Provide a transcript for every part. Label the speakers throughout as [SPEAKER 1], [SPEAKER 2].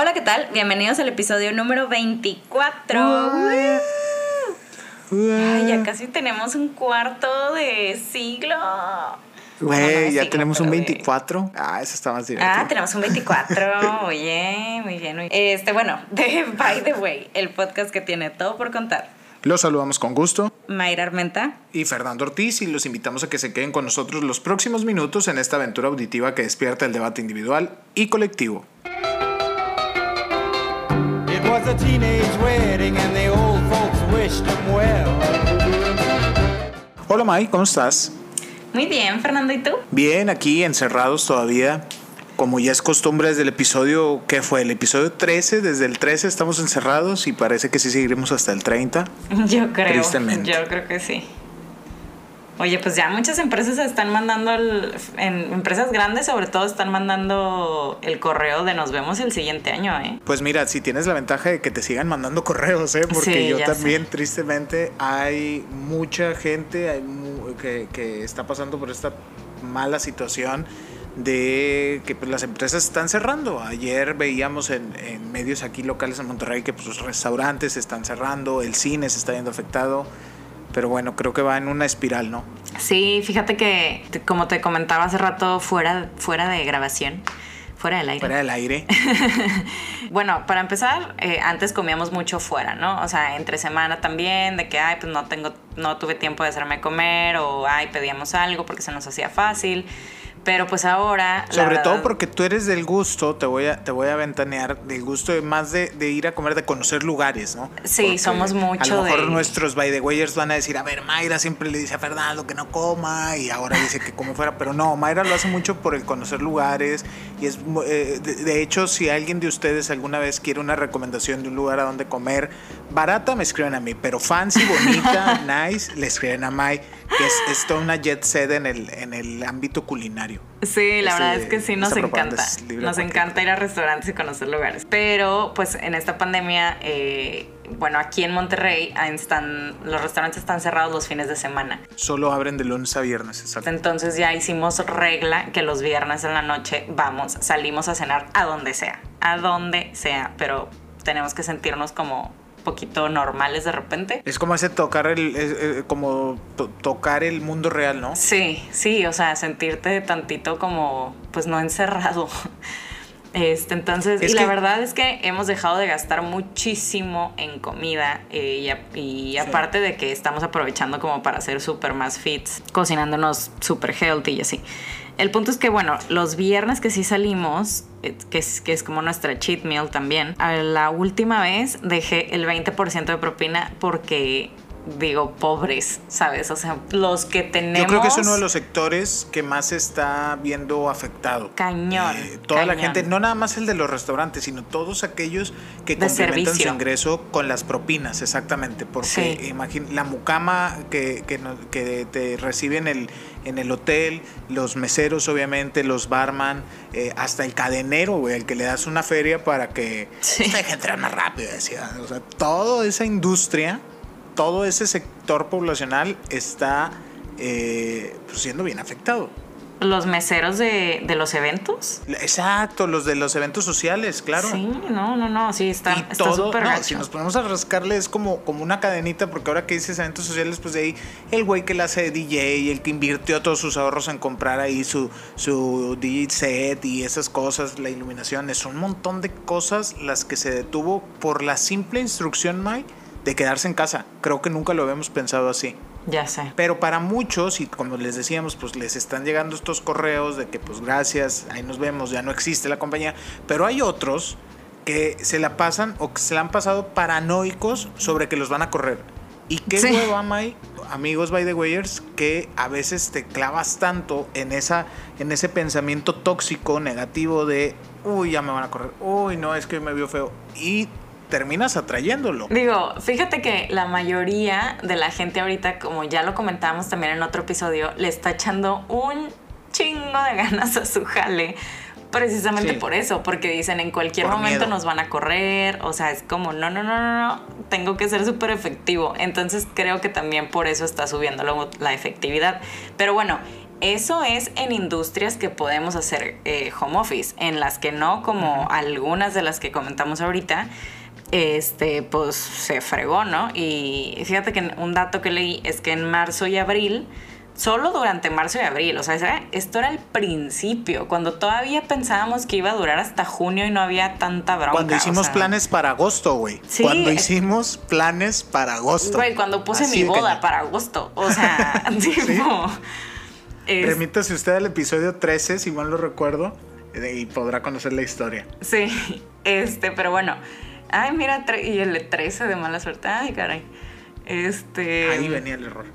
[SPEAKER 1] Hola, ¿qué tal? Bienvenidos al episodio número 24. Ay, ya casi tenemos un cuarto de siglo.
[SPEAKER 2] Güey,
[SPEAKER 1] Bueno, no de
[SPEAKER 2] ya
[SPEAKER 1] siglo,
[SPEAKER 2] tenemos un
[SPEAKER 1] pero de-
[SPEAKER 2] 24. Ah, eso está más divertido.
[SPEAKER 1] Ah, tenemos un 24. Muy bien, muy bien. muy bien. Este, bueno, de By the Way, el podcast que tiene todo por contar.
[SPEAKER 2] Los saludamos con gusto.
[SPEAKER 1] Mayra Armenta.
[SPEAKER 2] Y Fernando Ortiz, y los invitamos a que se queden con nosotros los próximos minutos en esta aventura auditiva que despierta el debate individual y colectivo.
[SPEAKER 3] A teenage wedding and the old folks wished him well.
[SPEAKER 2] Hola Mai, ¿cómo estás?
[SPEAKER 1] Muy bien, Fernando, ¿y tú?
[SPEAKER 2] Bien, aquí encerrados todavía. Como ya es costumbre desde el episodio, ¿qué fue? El episodio 13, desde el 13 estamos encerrados y parece que sí seguiremos hasta el 30.
[SPEAKER 1] Yo creo.
[SPEAKER 2] Tristemente.
[SPEAKER 1] Yo creo que sí. Oye, pues ya muchas empresas están mandando, el- en empresas grandes sobre todo están mandando el correo de nos vemos el siguiente año, ¿eh?
[SPEAKER 2] Pues mira, si tienes la ventaja de que te sigan mandando correos, ¿eh? Porque
[SPEAKER 1] Sí,
[SPEAKER 2] yo también, tristemente, hay mucha gente hay mu- que, que está pasando por esta mala situación de que pues, las empresas están cerrando. Ayer veíamos en, en medios aquí locales en Monterrey que pues, los restaurantes se están cerrando, el cine se está viendo afectado. Pero bueno, creo que va en una espiral, ¿no?
[SPEAKER 1] Sí, fíjate que como te comentaba hace rato fuera, fuera de grabación, fuera del aire.
[SPEAKER 2] Fuera del aire.
[SPEAKER 1] Bueno, para empezar, eh, antes comíamos mucho fuera, ¿no? O sea, entre semana también, de que, ay, pues no tengo, no tuve tiempo de hacerme comer, o ay, pedíamos algo porque se nos hacía fácil. Pero pues ahora.
[SPEAKER 2] Sobre todo
[SPEAKER 1] verdad-
[SPEAKER 2] porque tú eres del gusto, te voy a, te voy a ventanear, del gusto de más de, de ir a comer, de conocer lugares, ¿no?
[SPEAKER 1] Sí,
[SPEAKER 2] Porque
[SPEAKER 1] somos mucho
[SPEAKER 2] A lo mejor
[SPEAKER 1] de-
[SPEAKER 2] nuestros by the wayers van a decir, a ver, Mayra siempre le dice a Fernando que no coma y ahora dice que come fuera, pero no, Mayra lo hace mucho por el conocer lugares y es, eh, de, de hecho, si alguien de ustedes alguna vez quiere una recomendación de un lugar a donde comer, barata me escriben a mí, pero fancy, bonita, nice, le escriben a May, que es, es toda una jet set en el, en el ámbito culinario.
[SPEAKER 1] Sí, la verdad es que sí nos encanta. Nos encanta ir a restaurantes y conocer lugares. Pero, pues, en esta pandemia, eh, bueno, aquí en Monterrey ah, están, los restaurantes están cerrados los fines de semana.
[SPEAKER 2] Solo abren de lunes a viernes, exacto.
[SPEAKER 1] Entonces ya hicimos regla que los viernes en la noche vamos, salimos a cenar a donde sea, a donde sea, pero tenemos que sentirnos como poquito normales de repente.
[SPEAKER 2] Es como ese tocar el, es, eh, como to- tocar el mundo real, ¿no?
[SPEAKER 1] Sí, sí, o sea, sentirte tantito como, pues no encerrado. Este, entonces,
[SPEAKER 2] Es
[SPEAKER 1] y la verdad es que hemos dejado de gastar muchísimo en comida eh, y, a- y aparte de que estamos aprovechando como para hacer súper más fits, cocinándonos súper healthy y así. El punto es que, bueno, los viernes que sí salimos, eh, que es, que es como nuestra cheat meal también, a la última vez dejé el 20% de propina porque, digo, pobres, ¿sabes? O sea, los que tenemos...
[SPEAKER 2] Yo creo que es uno de los sectores que más se está viendo afectado.
[SPEAKER 1] Cañón,
[SPEAKER 2] Eh, toda la gente, no nada más el de los restaurantes, sino todos aquellos que
[SPEAKER 1] De
[SPEAKER 2] complementan su ingreso con las propinas, exactamente. Porque
[SPEAKER 1] Sí.
[SPEAKER 2] imagín- la mucama que, que, te recibe en el, en el hotel, los meseros, obviamente, los barman, eh, hasta el cadenero, güey, el que le das una feria para que
[SPEAKER 1] Sí.
[SPEAKER 2] "Usted deje entrar más rápido, decía. O sea, toda esa industria, todo ese sector poblacional está eh, pues, siendo bien afectado.
[SPEAKER 1] Los meseros de, de los eventos.
[SPEAKER 2] Exacto, los de los eventos sociales, claro.
[SPEAKER 1] Sí, no, no, no, sí, está
[SPEAKER 2] y
[SPEAKER 1] está
[SPEAKER 2] todo, no, si nos ponemos a rascarle es como, como una cadenita, porque ahora que dices eventos sociales, pues de ahí el güey que la hace de DJ, el que invirtió todos sus ahorros en comprar ahí su, su DJ set y esas cosas, la iluminación, es un montón de cosas las que se detuvo por la simple instrucción, Mike, de quedarse en casa. Creo que nunca lo habíamos pensado así.
[SPEAKER 1] Ya sé.
[SPEAKER 2] Pero para muchos, y como les decíamos, pues les están llegando estos correos de que pues gracias, ahí nos vemos, ya no existe la compañía. Pero hay otros que se la pasan o que se la han pasado paranoicos sobre que los van a correr. Y qué
[SPEAKER 1] Sí.
[SPEAKER 2] hueva, May, amigos by the wayers, que a veces te clavas tanto en, esa, en ese pensamiento tóxico, negativo de, uy, ya me van a correr, uy, no, es que me vio feo. Y terminas atrayéndolo.
[SPEAKER 1] Digo, fíjate que la mayoría de la gente ahorita, como ya lo comentábamos también en otro episodio, le está echando un chingo de ganas a su jale. Precisamente
[SPEAKER 2] Sí.
[SPEAKER 1] por eso, porque dicen en cualquier
[SPEAKER 2] Por
[SPEAKER 1] momento
[SPEAKER 2] miedo.
[SPEAKER 1] nos van a correr, o sea, es como, no, no, no, no, no, tengo que ser súper efectivo. Entonces creo que también por eso está subiendo luego la efectividad. Pero bueno, eso es en industrias que podemos hacer eh, home office, en las que no, como algunas de las que comentamos ahorita, este, pues se fregó, ¿no? Y fíjate que un dato que leí es que en marzo y abril, solo durante marzo y abril, o sea, esto era el principio, cuando todavía pensábamos que iba a durar hasta junio y no había tanta bronca.
[SPEAKER 2] Cuando hicimos
[SPEAKER 1] o sea,
[SPEAKER 2] planes para agosto, güey.
[SPEAKER 1] Sí.
[SPEAKER 2] Cuando hicimos planes para agosto.
[SPEAKER 1] Güey, cuando puse
[SPEAKER 2] Así
[SPEAKER 1] mi boda para agosto, o sea, tipo... es-
[SPEAKER 2] Remítase usted al episodio 13, si mal lo recuerdo, eh, y podrá conocer la historia.
[SPEAKER 1] Sí, este, pero bueno. Ay, mira, y el 13 de mala suerte. Ay, caray. Este.
[SPEAKER 2] Ahí venía el error.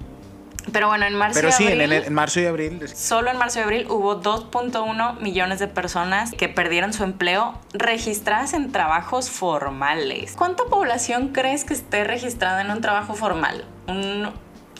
[SPEAKER 1] Pero bueno, en marzo
[SPEAKER 2] Pero
[SPEAKER 1] y
[SPEAKER 2] sí, en,
[SPEAKER 1] abril.
[SPEAKER 2] en- en marzo y abril.
[SPEAKER 1] Solo en marzo y abril hubo 2.1 millones de personas que perdieron su empleo registradas en trabajos formales. ¿Cuánta población crees que esté registrada en un trabajo formal? Un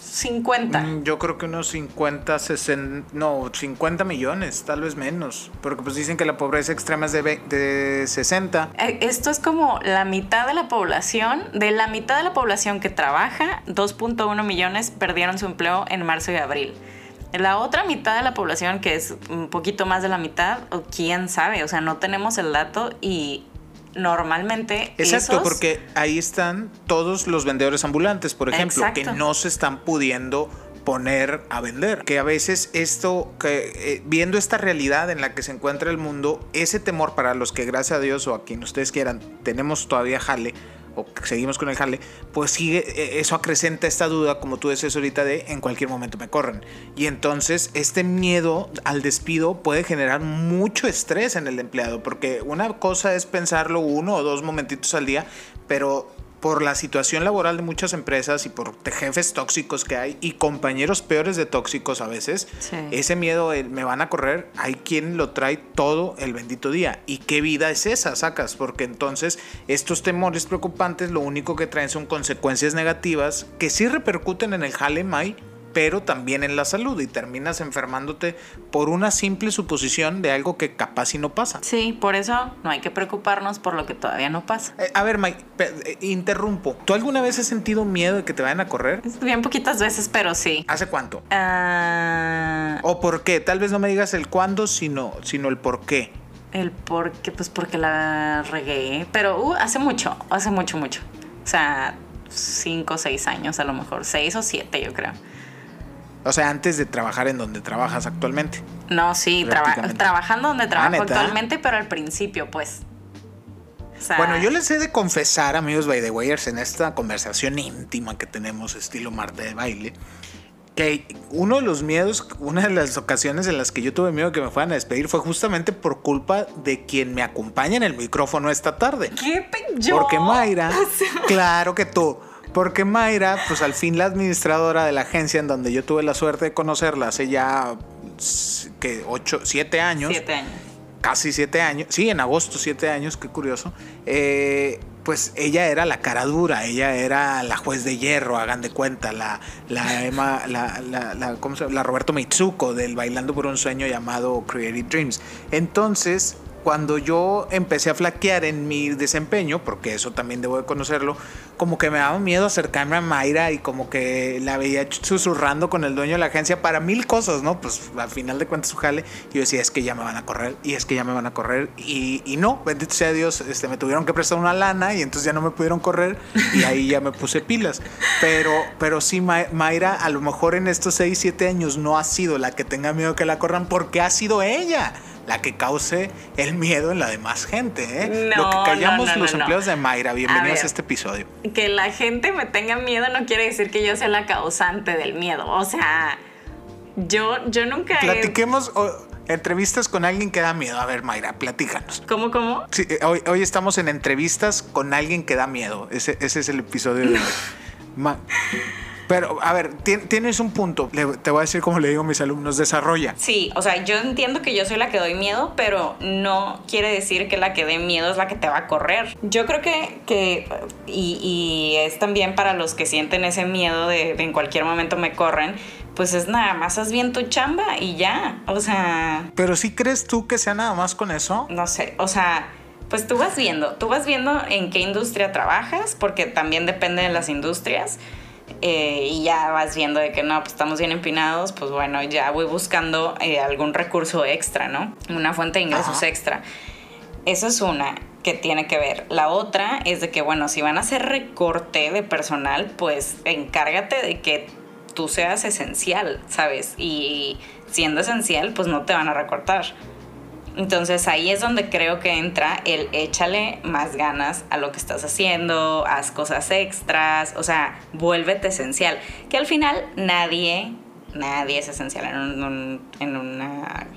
[SPEAKER 1] 50.
[SPEAKER 2] Mm, Yo creo que unos 50, 60, no, 50 millones, tal vez menos. Porque pues dicen que la pobreza extrema es de, de 60.
[SPEAKER 1] Eh, Esto es como la mitad de la población, de la mitad de la población que trabaja, 2.1 millones perdieron su empleo en marzo y abril. La otra mitad de la población, que es un poquito más de la mitad, o quién sabe, o sea, no tenemos el dato y normalmente
[SPEAKER 2] Exacto,
[SPEAKER 1] esos-
[SPEAKER 2] porque ahí están todos los vendedores ambulantes, por ejemplo, que no se están pudiendo poner a vender. Que a veces esto, que eh, viendo esta realidad en la que se encuentra el mundo, ese temor para los que gracias a Dios o a quien ustedes quieran, tenemos todavía jale o seguimos con el jale, pues sigue, eh, eso acrecenta esta duda, como tú decías ahorita, de en cualquier momento me corren. Y entonces este miedo al despido puede generar mucho estrés en el empleado, porque una cosa es pensarlo uno o dos momentitos al día, pero por la situación laboral de muchas empresas y por jefes tóxicos que hay y compañeros peores de tóxicos a veces,
[SPEAKER 1] Sí.
[SPEAKER 2] ese miedo, me van a correr, hay quien lo trae todo el bendito día. ¿Y qué vida es esa, sacas? Porque entonces estos temores preocupantes lo único que traen son consecuencias negativas que sí repercuten en el jale, May, pero también en la salud y terminas enfermándote por una simple suposición de algo que capaz y no pasa.
[SPEAKER 1] Sí, por eso no hay que preocuparnos por lo que todavía no pasa.
[SPEAKER 2] Eh, a ver, Mike, eh, interrumpo. ¿Tú alguna vez has sentido miedo de que te vayan a correr?
[SPEAKER 1] Bien poquitas veces, pero sí.
[SPEAKER 2] ¿Hace cuánto?
[SPEAKER 1] Ah,
[SPEAKER 2] ¿O por qué? Tal vez no me digas el cuándo, sino, sino el por qué.
[SPEAKER 1] El por qué, pues porque la regué. Pero uh, hace mucho, hace mucho, mucho. O sea, cinco o seis años a lo mejor. Seis o siete, yo creo.
[SPEAKER 2] O sea, antes de trabajar en donde trabajas actualmente.
[SPEAKER 1] No, sí, traba- trabajando donde trabajo
[SPEAKER 2] ¿neta?
[SPEAKER 1] actualmente, pero al principio, pues. O sea,
[SPEAKER 2] Bueno, yo les he de confesar, amigos by the wayers, en esta conversación íntima que tenemos, estilo Marta de baile, que uno de los miedos, una de las ocasiones en las que yo tuve miedo que me fueran a despedir fue justamente por culpa de quien me acompaña en el micrófono esta tarde.
[SPEAKER 1] ¿Qué yo?
[SPEAKER 2] Porque Mayra,
[SPEAKER 1] O sea,
[SPEAKER 2] claro que tú. Porque Mayra, pues al fin la administradora de la agencia en donde yo tuve la suerte de conocerla hace ya que ocho, siete años,
[SPEAKER 1] siete años.
[SPEAKER 2] casi siete años, sí, en agosto siete años, qué curioso. eh, pues ella era la cara dura, ella era la juez de hierro, hagan de cuenta, la, la Emma, la, la, la, ¿cómo se llama? la Roberto Mitsuko del Bailando por un Sueño llamado Creative Dreams. Entonces, cuando yo empecé a flaquear en mi desempeño, porque eso también debo de conocerlo, como que me daba miedo acercarme a Mayra y como que la veía susurrando con el dueño de la agencia para mil cosas, ¿no? Pues al final de cuentas su jale, yo decía, es que ya me van a correr, y es que ya me van a correr, y, y no, bendito sea Dios, este, me tuvieron que prestar una lana y entonces ya no me pudieron correr y ahí ya me puse pilas. Pero, pero sí, Ma- Mayra, a lo mejor en estos 6, 7 años no ha sido la que tenga miedo que la corran porque ha sido ella la que cause el miedo en la demás gente. ¿eh?
[SPEAKER 1] No,
[SPEAKER 2] Lo que callamos
[SPEAKER 1] no, no,
[SPEAKER 2] los empleados de Mayra, bienvenidos a,
[SPEAKER 1] ver.
[SPEAKER 2] este episodio.
[SPEAKER 1] Que la gente me tenga miedo no quiere decir que yo sea la causante del miedo. O sea, yo, yo nunca he...
[SPEAKER 2] Platiquemos entrevistas con alguien que da miedo. A ver, Mayra, platícanos.
[SPEAKER 1] ¿Cómo, cómo?
[SPEAKER 2] Sí, eh, hoy, hoy estamos en entrevistas con alguien que da miedo. Ese, ese es el episodio de hoy. Ma- Pero, a ver, tien- tienes un punto. Te voy a decir como le digo a mis alumnos, desarrolla.
[SPEAKER 1] Sí, o sea, yo entiendo que yo soy la que doy miedo, pero no quiere decir que la que dé miedo es la que te va a correr. Yo creo que, que y, y es también para los que sienten ese miedo de, de en cualquier momento me corren, pues es nada más haz bien tu chamba y ya. O sea,
[SPEAKER 2] Pero si crees tú que sea nada más con eso.
[SPEAKER 1] no sé, o sea, pues tú vas viendo, tú vas viendo en qué industria trabajas, porque también depende de las industrias. Eh, y ya vas viendo de que no, pues estamos bien empinados, pues bueno, ya voy buscando eh, algún recurso extra, ¿no? Una fuente de ingresos
[SPEAKER 2] Ajá.
[SPEAKER 1] extra. Eso es una que tiene que ver. La otra es de que, bueno, si van a hacer recorte de personal, pues encárgate de que tú seas esencial, ¿sabes? Y siendo esencial, pues no te van a recortar. Entonces ahí es donde creo que entra el échale más ganas a lo que estás haciendo, haz cosas extras, o sea, vuélvete esencial. Que al final nadie, nadie es esencial en, un- en una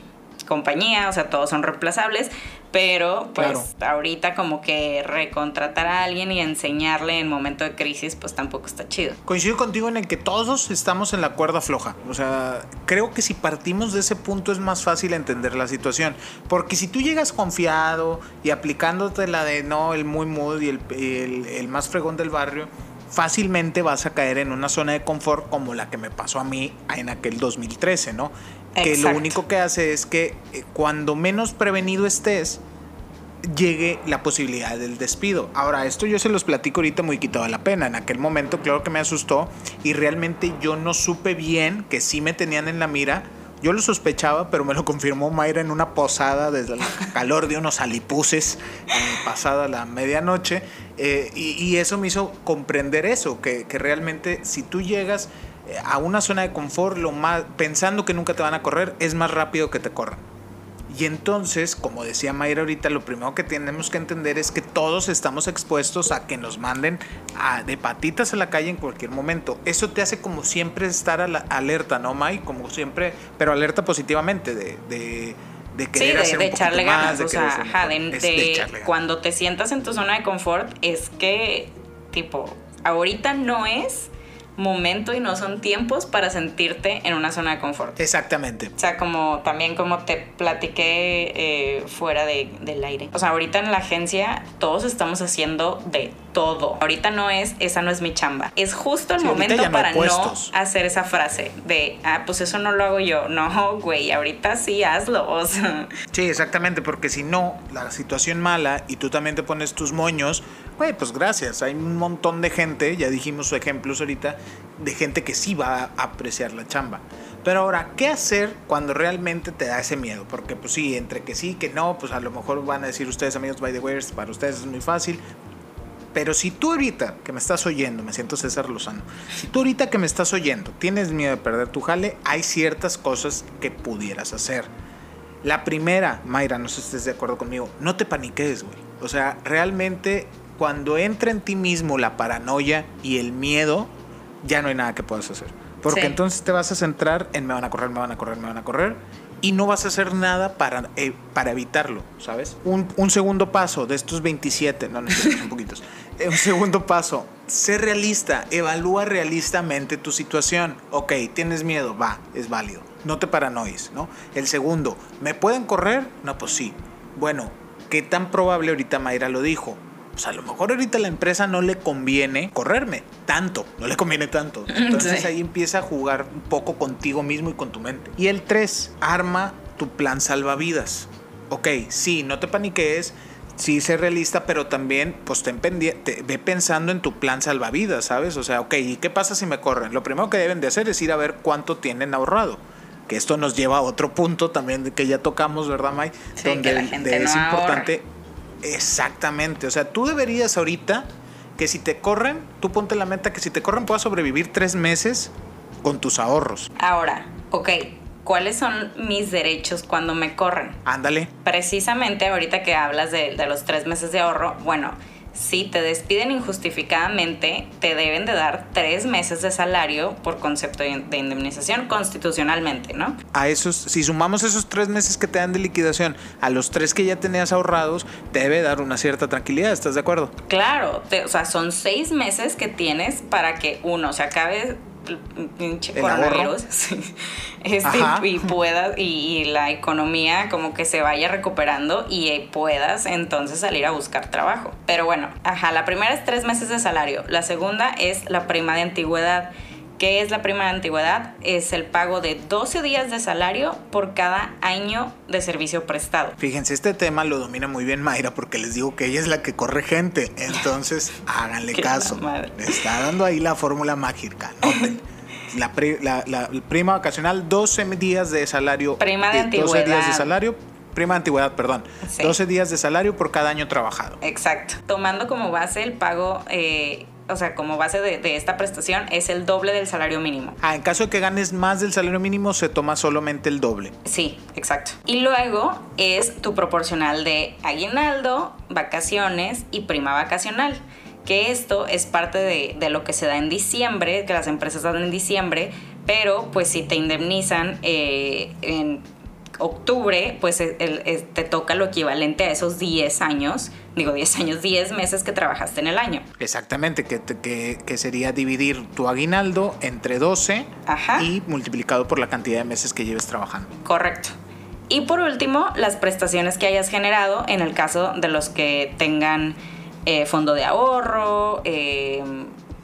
[SPEAKER 1] compañía, o sea, todos son reemplazables, pero pues ahorita como que recontratar a alguien y enseñarle en momento de crisis, pues tampoco está chido.
[SPEAKER 2] Coincido contigo en el que todos estamos en la cuerda floja. O sea, creo que si partimos de ese punto es más fácil entender la situación. Porque si tú llegas confiado y aplicándote la de no, el muy mood y el, el- el más fregón del barrio, fácilmente vas a caer en una zona de confort como la que me pasó a mí en aquel 2013, ¿no? Que lo único que hace es que eh, cuando menos prevenido estés, llegue la posibilidad del despido. Ahora, esto yo se los platico ahorita muy quitado la pena. En aquel momento, claro que me asustó y realmente yo no supe bien que sí me tenían en la mira. Yo lo sospechaba, pero me lo confirmó Mayra en una posada desde el calor de unos alipuses eh, pasada la medianoche. eh, y, y eso me hizo comprender eso, que, que realmente si tú llegas a una zona de confort, lo más, pensando que nunca te van a correr, es más rápido que te corran. Y entonces, como decía Mayra ahorita, lo primero que tenemos que entender es que todos estamos expuestos a que nos manden a- de patitas a la calle en cualquier momento. Eso te hace como siempre estar a la- alerta, ¿no, May? Como siempre, pero alerta positivamente, de, de, de
[SPEAKER 1] Sí,
[SPEAKER 2] querer
[SPEAKER 1] de,
[SPEAKER 2] hacer
[SPEAKER 1] de
[SPEAKER 2] un
[SPEAKER 1] echarle
[SPEAKER 2] más,
[SPEAKER 1] ganas.
[SPEAKER 2] de
[SPEAKER 1] o sea, ajá, de-
[SPEAKER 2] Es
[SPEAKER 1] de-
[SPEAKER 2] de echarle ganas.
[SPEAKER 1] cuando te sientas en tu zona de confort, es que, tipo, ahorita no es momento y no son tiempos para sentirte en una zona de confort.
[SPEAKER 2] Exactamente.
[SPEAKER 1] O sea, como también como te platiqué eh, fuera de- del aire. O sea, ahorita en la agencia todos estamos haciendo de todo. Ahorita no es, esa no es mi chamba. Es justo el
[SPEAKER 2] Sí,
[SPEAKER 1] momento
[SPEAKER 2] no
[SPEAKER 1] para no hacer esa frase de, ah, pues eso no lo hago yo. No, güey, ahorita sí hazlo. O sea,
[SPEAKER 2] Sí, exactamente, porque si no, la situación mala y tú también te pones tus moños, güey, pues gracias. Hay un montón de gente, ya dijimos ejemplos ahorita, de gente que sí va a apreciar la chamba. Pero ahora, ¿qué hacer cuando realmente te da ese miedo? Porque pues sí, entre que sí, que no, pues a lo mejor van a decir ustedes, amigos, by the way, para ustedes es muy fácil. Pero si tú ahorita que me estás oyendo, me siento César Lozano, si tú ahorita que me estás oyendo tienes miedo de perder tu jale, hay ciertas cosas que pudieras hacer. La primera, Mayra, no sé si estés de acuerdo conmigo, no te paniques, güey. O sea, realmente cuando entra en ti mismo la paranoia y el miedo, ya no hay nada que puedas hacer. Porque
[SPEAKER 1] Sí.
[SPEAKER 2] entonces te vas a centrar en me van a correr, me van a correr, me van a correr. Y no vas a hacer nada para, eh, para evitarlo, ¿sabes? Un, un segundo paso de estos 27, no, no, son poquitos. Un segundo paso, sé realista, evalúa realistamente tu situación. Ok, tienes miedo, va, es válido. No te paranoies, ¿no? El segundo, ¿me pueden correr? No, pues sí. Bueno, ¿qué tan probable ahorita Mayra lo dijo? Pues a lo mejor ahorita la empresa no le conviene correrme tanto, no le conviene tanto. Entonces
[SPEAKER 1] Sí.
[SPEAKER 2] ahí empieza a jugar un poco contigo mismo y con tu mente. Y el 3, arma tu plan salvavidas. Ok, sí, no te paniques, sí sé realista, pero también pues ten pendiente, ve pensando en tu plan salvavidas, ¿sabes? O sea, ok, ¿y qué pasa si me corren? Lo primero que deben de hacer es ir a ver cuánto tienen ahorrado. Que esto nos lleva a otro punto también de que ya tocamos, ¿verdad, May?
[SPEAKER 1] Sí, que la gente
[SPEAKER 2] es
[SPEAKER 1] no
[SPEAKER 2] importante. Exactamente. O sea, tú deberías ahorita que si te corren, tú ponte la meta que si te corren puedas sobrevivir tres meses con tus ahorros.
[SPEAKER 1] ahora, ok, ¿cuáles son mis derechos cuando me corren?
[SPEAKER 2] Ándale.
[SPEAKER 1] precisamente ahorita que hablas de, de los tres meses de ahorro, bueno, si te despiden injustificadamente, te deben de dar tres meses de salario por concepto de de indemnización constitucionalmente, ¿no?
[SPEAKER 2] A esos, si sumamos esos tres meses que te dan de liquidación a los tres que ya tenías ahorrados, te debe dar una cierta tranquilidad, ¿estás de acuerdo?
[SPEAKER 1] Claro, te- o sea, son seis meses que tienes para que uno se acabe pinche coronavirus sí, este, y puedas y, y la economía como que se vaya recuperando y eh, puedas entonces salir a buscar trabajo. Pero bueno, ajá, la primera es tres meses de salario, la segunda es la prima de antigüedad ¿Qué es la prima de antigüedad? Es el pago de 12 días de salario por cada año de servicio prestado.
[SPEAKER 2] Fíjense, este tema lo domina muy bien Mayra porque les digo que ella es la que corre gente. Entonces, háganle caso. está dando ahí la fórmula mágica. Noten. La, pri- la- la prima vacacional, 12 días de salario.
[SPEAKER 1] Prima de
[SPEAKER 2] 12 días de
[SPEAKER 1] antigüedad.
[SPEAKER 2] salario. Prima de antigüedad, perdón.
[SPEAKER 1] Sí.
[SPEAKER 2] 12 días de salario por cada año trabajado.
[SPEAKER 1] Exacto. Tomando como base el pago, eh, o sea, como base de, de esta prestación, es el doble del salario mínimo.
[SPEAKER 2] Ah, en caso de que ganes más del salario mínimo, se toma solamente el doble.
[SPEAKER 1] Sí, exacto. Y luego es tu proporcional de aguinaldo, vacaciones y prima vacacional. Que esto es parte de, de lo que se da en diciembre, que las empresas dan en diciembre, pero pues si te indemnizan eh, en octubre, pues el- el- te toca lo equivalente a esos 10 años, digo 10 años, 10 meses que trabajaste en el año.
[SPEAKER 2] Exactamente, que, te- que, que sería dividir tu aguinaldo entre 12
[SPEAKER 1] Ajá.
[SPEAKER 2] y multiplicado por la cantidad de meses que lleves trabajando.
[SPEAKER 1] Correcto. Y por último, las prestaciones que hayas generado en el caso de los que tengan eh, fondo de ahorro, eh,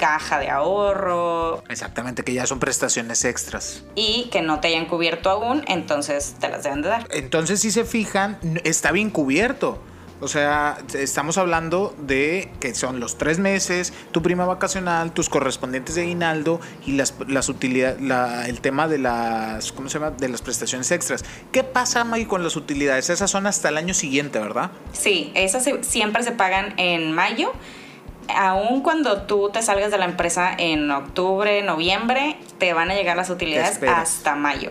[SPEAKER 1] caja de ahorro
[SPEAKER 2] Exactamente, que ya son prestaciones extras.
[SPEAKER 1] y que no te hayan cubierto aún, entonces te las deben de dar.
[SPEAKER 2] Entonces, si se fijan, está bien cubierto. O sea, estamos hablando de que son los tres meses, tu prima vacacional, tus correspondientes de aguinaldo y las, las utilidades, la- el tema de las, ¿cómo se llama? De las prestaciones extras. ¿Qué pasa, Maggie, con las utilidades? Esas son hasta el año siguiente, ¿verdad?
[SPEAKER 1] Sí, esas siempre se pagan en mayo. Aún cuando tú te salgas de la empresa en octubre, noviembre, te van a llegar las utilidades hasta mayo.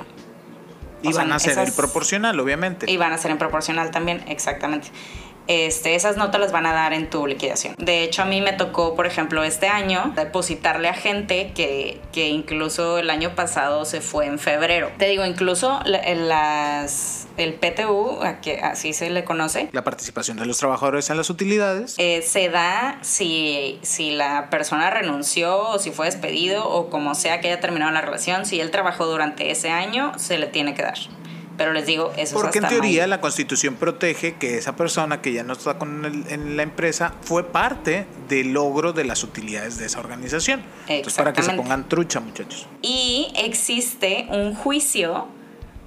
[SPEAKER 2] Y
[SPEAKER 1] O sea,
[SPEAKER 2] van a ser
[SPEAKER 1] esas-
[SPEAKER 2] proporcional, obviamente.
[SPEAKER 1] Y van a ser en proporcional también, exactamente. Este, esas no te las van a dar en tu liquidación. De hecho, a mí me tocó, por ejemplo, este año, depositarle a gente que, que incluso el año pasado se fue en febrero. Te digo, incluso las, el PTU, a que así se le conoce,
[SPEAKER 2] La participación de los trabajadores en las utilidades.
[SPEAKER 1] eh, se da si, si la persona renunció o si fue despedido o como sea que haya terminado la relación, si él trabajó durante ese año, se le tiene que dar. Pero les digo, eso
[SPEAKER 2] Porque
[SPEAKER 1] es
[SPEAKER 2] en
[SPEAKER 1] hasta
[SPEAKER 2] teoría
[SPEAKER 1] mayo.
[SPEAKER 2] la constitución protege que esa persona que ya no está con el- en la empresa fue parte del logro de las utilidades de esa organización. Entonces, para que se pongan trucha, muchachos.
[SPEAKER 1] Y existe un juicio,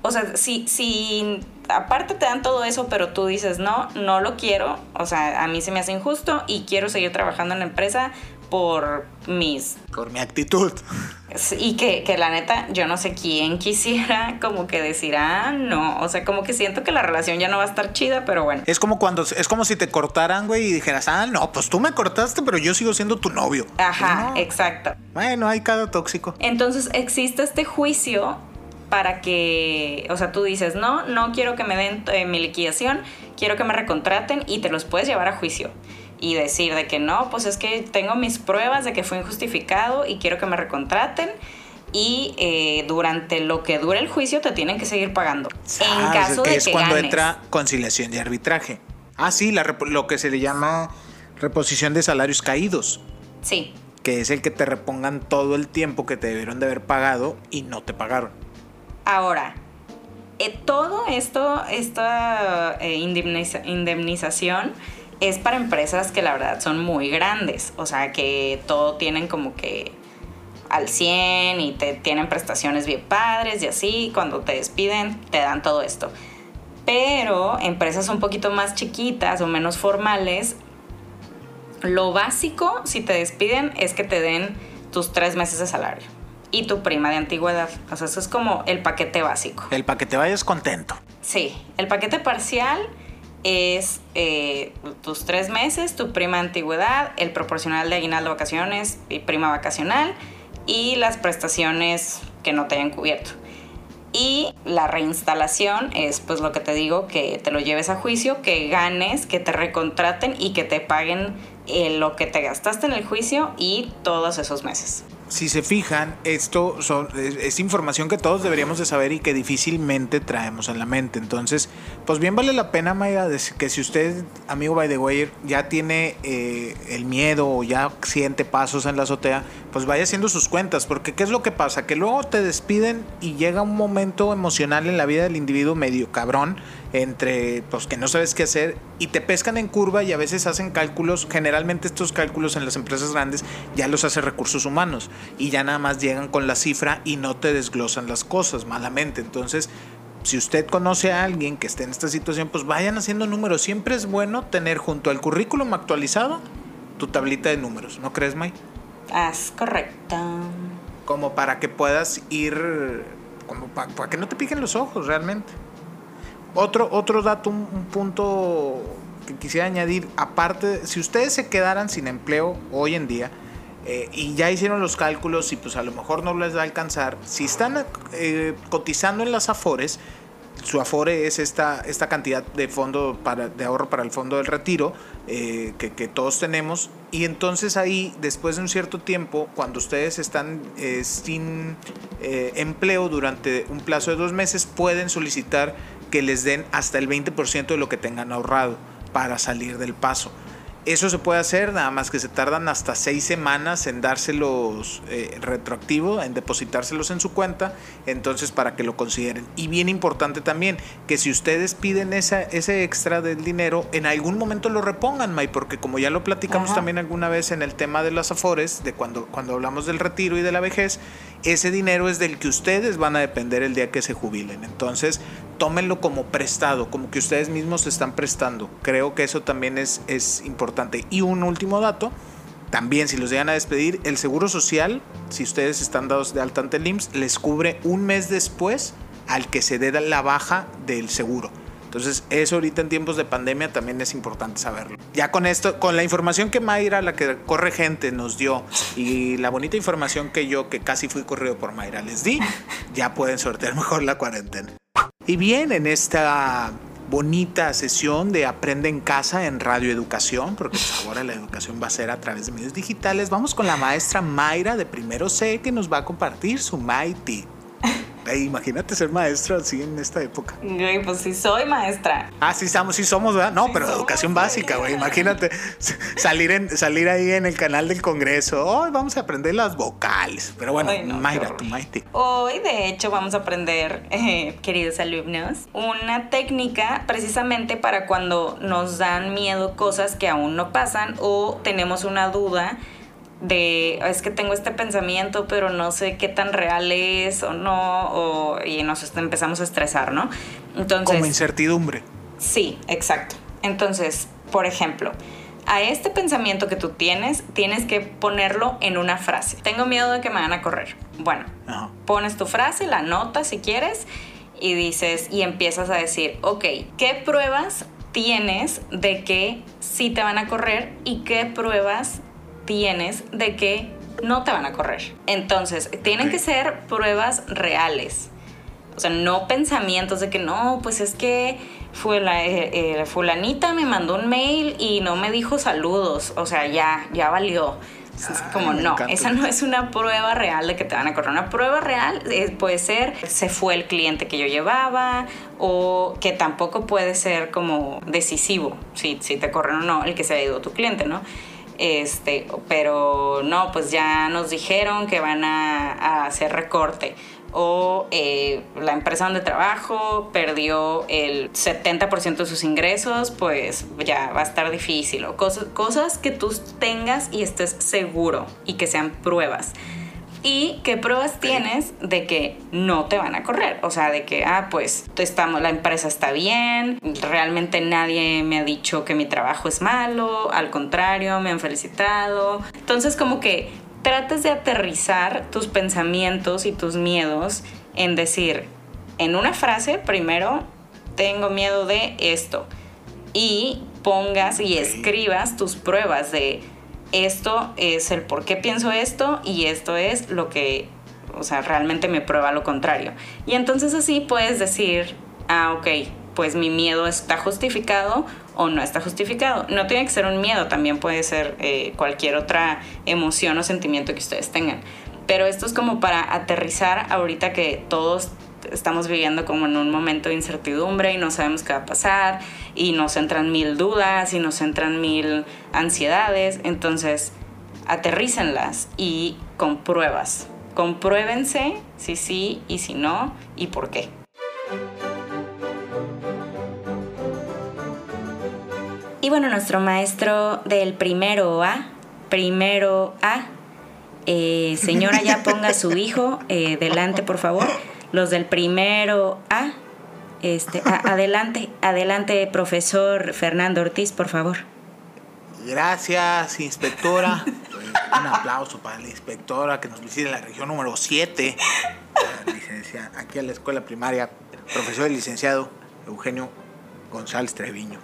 [SPEAKER 1] o sea, si, si aparte te dan todo eso, pero tú dices, no, no lo quiero, o sea, a mí se me hace injusto y quiero seguir trabajando en la empresa por mis...
[SPEAKER 2] Por mi actitud.
[SPEAKER 1] Y que, que la neta, yo no sé quién quisiera como que decir, ah, no, o sea, como que siento que la relación ya no va a estar chida, pero bueno.
[SPEAKER 2] Es como cuando es como si te cortaran, güey, y dijeras, ah, no, pues tú me cortaste, pero yo sigo siendo tu novio.
[SPEAKER 1] Ajá,
[SPEAKER 2] No.
[SPEAKER 1] exacto.
[SPEAKER 2] Bueno, hay cada tóxico.
[SPEAKER 1] Entonces existe este juicio para que, o sea, tú dices, no, no quiero que me den eh, mi liquidación, quiero que me recontraten y te los puedes llevar a juicio. Y decir de que no, pues es que tengo mis pruebas de que fue injustificado y quiero que me recontraten. Y eh, durante lo que dure el juicio te tienen que seguir pagando. en
[SPEAKER 2] Ah,
[SPEAKER 1] caso
[SPEAKER 2] que
[SPEAKER 1] de
[SPEAKER 2] es
[SPEAKER 1] que
[SPEAKER 2] cuando
[SPEAKER 1] ganes.
[SPEAKER 2] entra conciliación y arbitraje. Ah, sí, la lo que se le llama reposición de salarios caídos.
[SPEAKER 1] Sí,
[SPEAKER 2] que es el que te repongan todo el tiempo que te debieron de haber pagado y no te pagaron.
[SPEAKER 1] Ahora, eh, todo esto, esta eh, indemniza- indemnización es para empresas que la verdad son muy grandes, o sea que todo tienen como que al 100 y te tienen prestaciones bien padres y así, cuando te despiden te dan todo esto. Pero empresas un poquito más chiquitas o menos formales, lo básico si te despiden es que te den tus tres meses de salario y tu prima de antigüedad. O sea, eso es como el paquete básico.
[SPEAKER 2] El para que te vayas contento.
[SPEAKER 1] Sí, el paquete parcial es eh, tus tres meses, tu prima antigüedad, el proporcional de aguinaldo vacaciones y prima vacacional y las prestaciones que no te hayan cubierto. Y la reinstalación es pues lo que te digo, que te lo lleves a juicio, que ganes, que te recontraten y que te paguen eh, lo que te gastaste en el juicio y todos esos meses.
[SPEAKER 2] Si se fijan, esto son- es, información que todos deberíamos de saber y que difícilmente traemos en la mente. Entonces, pues bien vale la pena, Maya, de- que si usted, amigo by the way, ya tiene eh, el miedo o ya siente pasos en la azotea, pues vaya haciendo sus cuentas. Porque ¿qué es lo que pasa? Que luego te despiden y llega un momento emocional en la vida del individuo medio cabrón entre pues que no sabes qué hacer y te pescan en curva y a veces hacen cálculos, generalmente estos cálculos en las empresas grandes ya los hace recursos humanos y ya nada más llegan con la cifra y no te desglosan las cosas malamente. Entonces, si usted conoce a alguien que esté en esta situación, pues vayan haciendo números. Siempre es bueno tener junto al currículum actualizado tu tablita de números, ¿no crees, May?
[SPEAKER 1] Ah, es correcto.
[SPEAKER 2] Como para que puedas ir, como para, que no te piquen los ojos realmente. Otro, otro dato, un, un punto que quisiera añadir, aparte, si ustedes se quedaran sin empleo hoy en día, eh, y ya hicieron los cálculos y pues a lo mejor no les va a alcanzar. Si están eh, cotizando en las Afores, su Afore es esta, esta cantidad de fondo para, de ahorro para el fondo del retiro eh, que, que, todos tenemos. Y entonces ahí, después de un cierto tiempo, cuando ustedes están sin empleo durante un plazo de dos meses, pueden solicitar que les den hasta el 20% de lo que tengan ahorrado para salir del paso. Eso se puede hacer, nada más que se tardan hasta seis semanas en dárselos eh, retroactivo, en depositárselos en su cuenta, entonces para que lo consideren. Y bien importante también, que si ustedes piden esa, ese extra del dinero, en algún momento lo repongan, May, porque como ya lo platicamos también alguna vez en el tema de las afores, de cuando, cuando hablamos del retiro y de la vejez, ese dinero es del que ustedes van a depender el día que se jubilen. Entonces, tómenlo como prestado, como que ustedes mismos se están prestando. Creo que eso también es, es importante. Y un último dato, también si los llegan a despedir, el Seguro Social, si ustedes están dados de alta ante el IMSS, les cubre un mes después al que se dé la baja del seguro. Entonces, eso ahorita en tiempos de pandemia también es importante saberlo. Ya con esto, con la información que Mayra, la que corre gente, nos dio y la bonita información que yo, que casi fui corrido por Mayra, les di, ya pueden sortear mejor la cuarentena. Y bien, en esta bonita sesión de Aprende en Casa en Radio Educación, porque pues ahora la educación va a ser a través de medios digitales, vamos con la maestra Mayra de primero C que nos va a compartir su Mighty imagínate ser maestro así en esta época.
[SPEAKER 1] Güey, pues sí soy maestra.
[SPEAKER 2] Ah, sí estamos, sí somos, ¿verdad? No, pero educación básica, güey. Imagínate salir en, salir ahí en el canal del Congreso. Hoy vamos a aprender las vocales. Pero bueno, Mayra, tu Maite.
[SPEAKER 1] Hoy, de hecho, vamos a aprender, eh, queridos alumnos, una técnica precisamente para cuando nos dan miedo cosas que aún no pasan o tenemos una duda de es que tengo este pensamiento pero no sé qué tan real es o no o, y nos empezamos a estresar, ¿no?
[SPEAKER 2] Entonces como incertidumbre.
[SPEAKER 1] Sí, exacto. Entonces, por ejemplo, a este pensamiento que tú tienes, tienes que ponerlo en una frase. Tengo miedo de que me van a correr. Bueno, pones tu frase, la notas si quieres y dices y empiezas a decir, ok, ¿qué pruebas tienes de que sí te van a correr y qué pruebas tienes de que no te van a correr. Entonces, tienen que ser pruebas reales. O sea, no pensamientos de que no, pues es que fue la eh, eh, fulanita me mandó un mail y no me dijo saludos. O sea, ya, ya valió. como no, esa no es una prueba real de que te van a correr. Una prueba real eh, puede ser se fue el cliente que yo llevaba o que tampoco puede ser como decisivo si, si te corren o no el que se ha ido tu cliente, ¿no? Este, pero no, pues ya nos dijeron que van a, hacer recorte. O eh, la empresa donde trabajo perdió el 70% de sus ingresos, pues ya va a estar difícil. O cosas, cosas que tú tengas y estés seguro y que sean pruebas y qué pruebas tienes de que no te van a correr. O sea, de que, ah, pues estamos, la empresa está bien, realmente nadie me ha dicho que mi trabajo es malo, al contrario, me han felicitado. Entonces, como que trates de aterrizar tus pensamientos y tus miedos en decir, en una frase, primero, tengo miedo de esto. Y pongas y escribas tus pruebas de esto es el por qué pienso esto y esto es lo que, o sea, realmente me prueba lo contrario. Y entonces así puedes decir, ah, ok, pues mi miedo está justificado o no está justificado. No tiene que ser un miedo, también puede ser eh, cualquier otra emoción o sentimiento que ustedes tengan. Pero esto es como para aterrizar ahorita que todos estamos viviendo como en un momento de incertidumbre y no sabemos qué va a pasar y nos entran mil dudas y nos entran mil ansiedades. Entonces, aterrícenlas y compruebas. Compruébense si sí y si no y por qué.
[SPEAKER 4] Y bueno, nuestro maestro del primero A, primero A, eh, señora ya ponga a su hijo eh, delante, por favor. Los del primero A, este, a- adelante, adelante, profesor Fernando Ortiz, por favor.
[SPEAKER 2] Gracias, inspectora. Un aplauso para la inspectora que nos visita en la región número 7. Aquí a la escuela primaria, profesor y licenciado Eugenio González Treviño.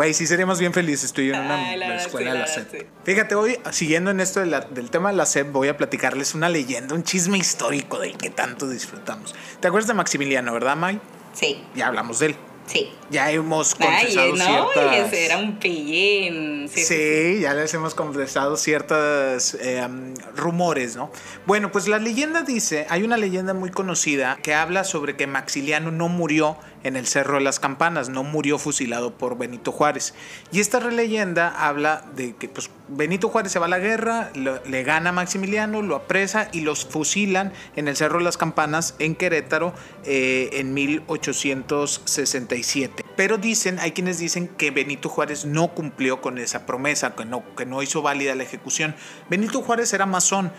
[SPEAKER 2] Güey, sí seríamos bien felices tú y yo en una
[SPEAKER 1] Ay, la verdad
[SPEAKER 2] escuela de la
[SPEAKER 1] la
[SPEAKER 2] SEP.
[SPEAKER 1] sí.
[SPEAKER 2] Fíjate, hoy, siguiendo en esto de la- del tema de la SEP, voy a platicarles una leyenda, un chisme histórico del que tanto disfrutamos. ¿Te acuerdas de Maximiliano, verdad, May?
[SPEAKER 1] Sí,
[SPEAKER 2] Ya hablamos de él.
[SPEAKER 1] Sí.
[SPEAKER 2] Ya hemos
[SPEAKER 1] Ay,
[SPEAKER 2] confesado
[SPEAKER 1] no, y
[SPEAKER 2] ciertas...
[SPEAKER 1] era un pillín. Sí,
[SPEAKER 2] Sí, ya les hemos confesado ciertos rumores, ¿no? Bueno, pues la leyenda dice, hay una leyenda muy conocida que habla sobre que Maxiliano no murió en el Cerro de las Campanas, no murió fusilado por Benito Juárez. Y esta leyenda habla de que pues, Benito Juárez se va a la guerra, le gana a Maximiliano, lo apresa y los fusilan en el Cerro de las Campanas en Querétaro eh, en 1867. Pero dicen, hay quienes dicen que Benito Juárez no cumplió con esa promesa, que no, que no hizo válida la ejecución. Benito Juárez era masón,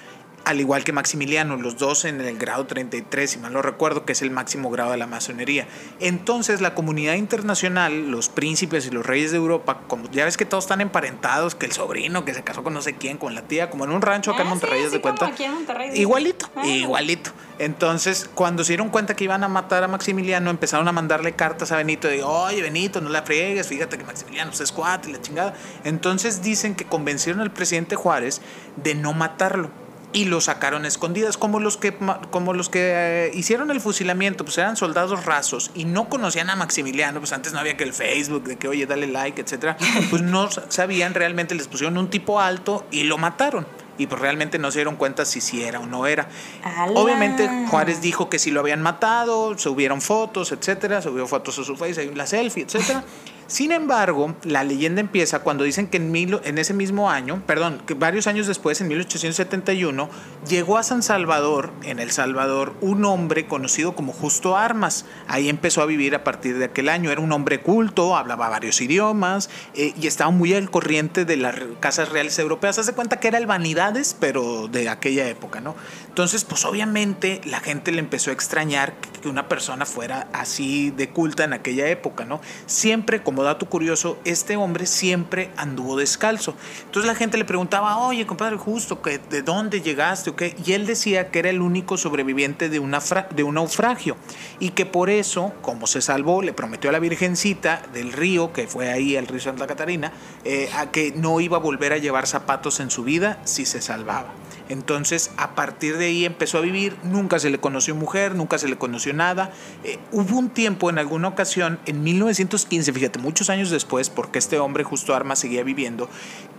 [SPEAKER 2] al igual que Maximiliano, los dos en el grado 33, si mal no recuerdo, que es el máximo grado de la masonería. Entonces la comunidad internacional, los príncipes y los reyes de Europa, como ya ves que todos están emparentados, que el sobrino que se casó con no sé quién, con la tía, como en un rancho acá en
[SPEAKER 1] Ah,
[SPEAKER 2] Monterrey,
[SPEAKER 1] sí,
[SPEAKER 2] ¿haz de cuenta?
[SPEAKER 1] aquí en Monterrey.
[SPEAKER 2] Igualito,
[SPEAKER 1] Ah.
[SPEAKER 2] igualito. Entonces, cuando se dieron cuenta que iban a matar a Maximiliano, empezaron a mandarle cartas a Benito de, oye Benito, no la friegues, fíjate que Maximiliano es cuate y la chingada. Entonces dicen que convencieron al presidente Juárez de no matarlo. Y lo sacaron a escondidas, como los que, como los que eh, hicieron el fusilamiento, pues eran soldados rasos y no conocían a Maximiliano, pues antes no había que el Facebook, de que oye, dale like, etcétera, pues no sabían realmente, les pusieron un tipo alto y lo mataron. Y pues realmente no se dieron cuenta si sí era o no era.
[SPEAKER 1] ¡Ala!
[SPEAKER 2] Obviamente Juárez dijo que si lo habían matado, subieron fotos, etcétera, subió fotos a su face, hay la selfie, etcétera. Sin embargo, la leyenda empieza cuando dicen que en, ese mismo año, perdón, que varios años después, en 1871, llegó a San Salvador, en El Salvador, un hombre conocido como Justo Armas. Ahí empezó a vivir a partir de aquel año. Era un hombre culto, hablaba varios idiomas eh, y estaba muy al corriente de las casas reales europeas. Haz de cuenta que era el Vanidades, pero de aquella época, ¿no? Entonces, pues obviamente la gente le empezó a extrañar que una persona fuera así de culta en aquella época, ¿no? Siempre, como dato curioso, este hombre siempre anduvo descalzo. Entonces la gente le preguntaba, oye, compadre, justo, que ¿de dónde llegaste o qué? Y él decía que era el único sobreviviente de un naufragio y que por eso, como se salvó, le prometió a la Virgencita del río, que fue ahí el río Santa Catarina, eh, a que no iba a volver a llevar zapatos en su vida si se salvaba. Entonces, a partir de ahí empezó a vivir, nunca se le conoció mujer, nunca se le conoció nada. Eh, hubo un tiempo, en alguna ocasión, en 1915, fíjate, muchos años después, porque este hombre justo Armas seguía viviendo,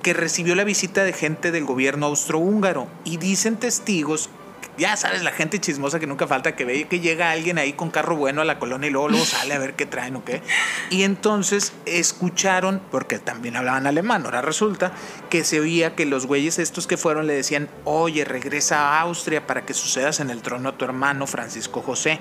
[SPEAKER 2] que recibió la visita de gente del gobierno austrohúngaro. Y dicen testigos ya sabes, la gente chismosa que nunca falta que ve que llega alguien ahí con carro bueno a la colonia y luego, sale a ver qué traen o qué. Y entonces escucharon, porque también hablaban alemán, ahora resulta que se oía que los güeyes estos que fueron le decían, oye, regresa a Austria para que sucedas en el trono a tu hermano Francisco José.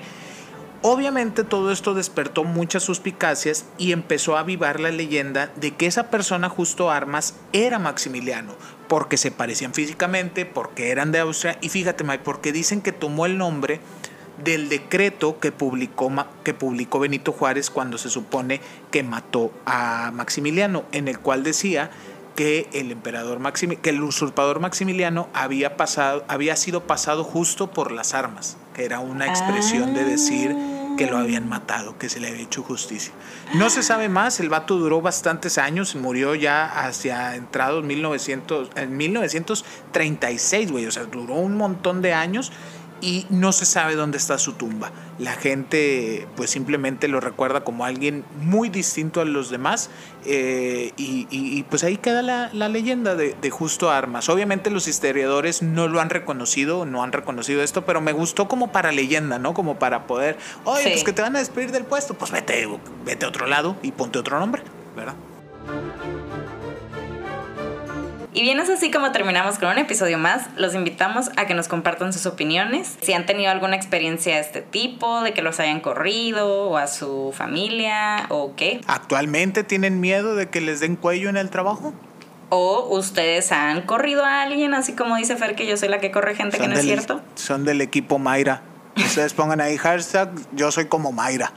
[SPEAKER 2] Obviamente todo esto despertó muchas suspicacias y empezó a avivar la leyenda de que esa persona justo armas era Maximiliano, porque se parecían físicamente, porque eran de Austria y fíjate, Mike, porque dicen que tomó el nombre del decreto que publicó, que publicó Benito Juárez cuando se supone que mató a Maximiliano, en el cual decía que el emperador Maximi- que el usurpador Maximiliano había pasado había sido pasado justo por las armas, que era una expresión de decir que lo habían matado, que se le había hecho justicia. No se sabe más, el vato duró bastantes años, murió ya hacia entrados 1900 en 1936, güey, o sea, duró un montón de años y no se sabe dónde está su tumba. La gente pues simplemente lo recuerda como alguien muy distinto a los demás eh, y, y- y, pues ahí queda la, la leyenda de, de Justo Armas. Obviamente los historiadores no lo han reconocido, no han reconocido esto, pero me gustó como para leyenda, ¿no? Como para poder, oye,
[SPEAKER 1] Sí.
[SPEAKER 2] pues que te van a despedir del puesto, pues vete, vete a otro lado y ponte otro nombre, ¿verdad?
[SPEAKER 1] Y bien es así como terminamos con un episodio más. Los invitamos a que nos compartan sus opiniones. Si han tenido alguna experiencia de este tipo, de que los hayan corrido o a su familia o qué.
[SPEAKER 2] ¿Actualmente tienen miedo de que les den cuello en el trabajo?
[SPEAKER 1] O ustedes han corrido a alguien, así como dice Fer que yo soy la que corre gente que no es cierto.
[SPEAKER 2] Son del equipo Mayra. Ustedes pongan ahí hashtag yo soy como Mayra.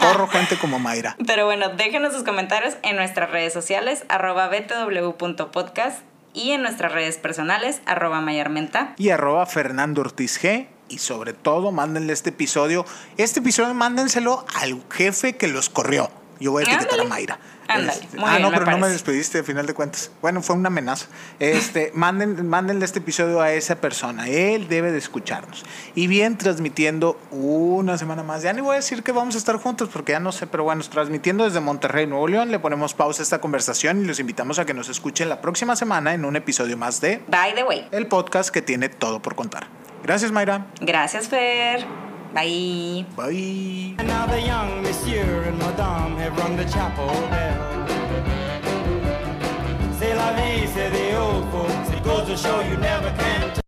[SPEAKER 2] Corro gente como Mayra.
[SPEAKER 1] Pero bueno, déjenos sus comentarios en nuestras redes sociales, arroba btw.podcast y en nuestras redes personales, arroba mayarmenta.
[SPEAKER 2] Y arroba Fernando Ortiz G. Y sobre todo, mándenle este episodio. Este episodio mándenselo al jefe que los corrió. Yo voy a etiquetar a Mayra.
[SPEAKER 1] Ándale,
[SPEAKER 2] Este,
[SPEAKER 1] muy
[SPEAKER 2] ah,
[SPEAKER 1] bien,
[SPEAKER 2] no,
[SPEAKER 1] me
[SPEAKER 2] pero no me
[SPEAKER 1] parece.
[SPEAKER 2] despediste a final de cuentas. Bueno, fue una amenaza. Este, manden, mándenle este episodio a esa persona. Él debe de escucharnos. Y bien, transmitiendo una semana más. Ya ni voy a decir que vamos a estar juntos porque ya no sé, pero bueno, transmitiendo desde Monterrey, Nuevo León. Le ponemos pausa a esta conversación y los invitamos a que nos escuchen la próxima semana en un episodio más de
[SPEAKER 1] By the way.
[SPEAKER 2] el podcast que tiene todo por contar. Gracias, Mayra.
[SPEAKER 1] Gracias, Fer. Bye.
[SPEAKER 2] Bye.
[SPEAKER 3] And now the young monsieur and madame have rung the chapel bell. C'est la vie, say the old folks. It goes to show you never can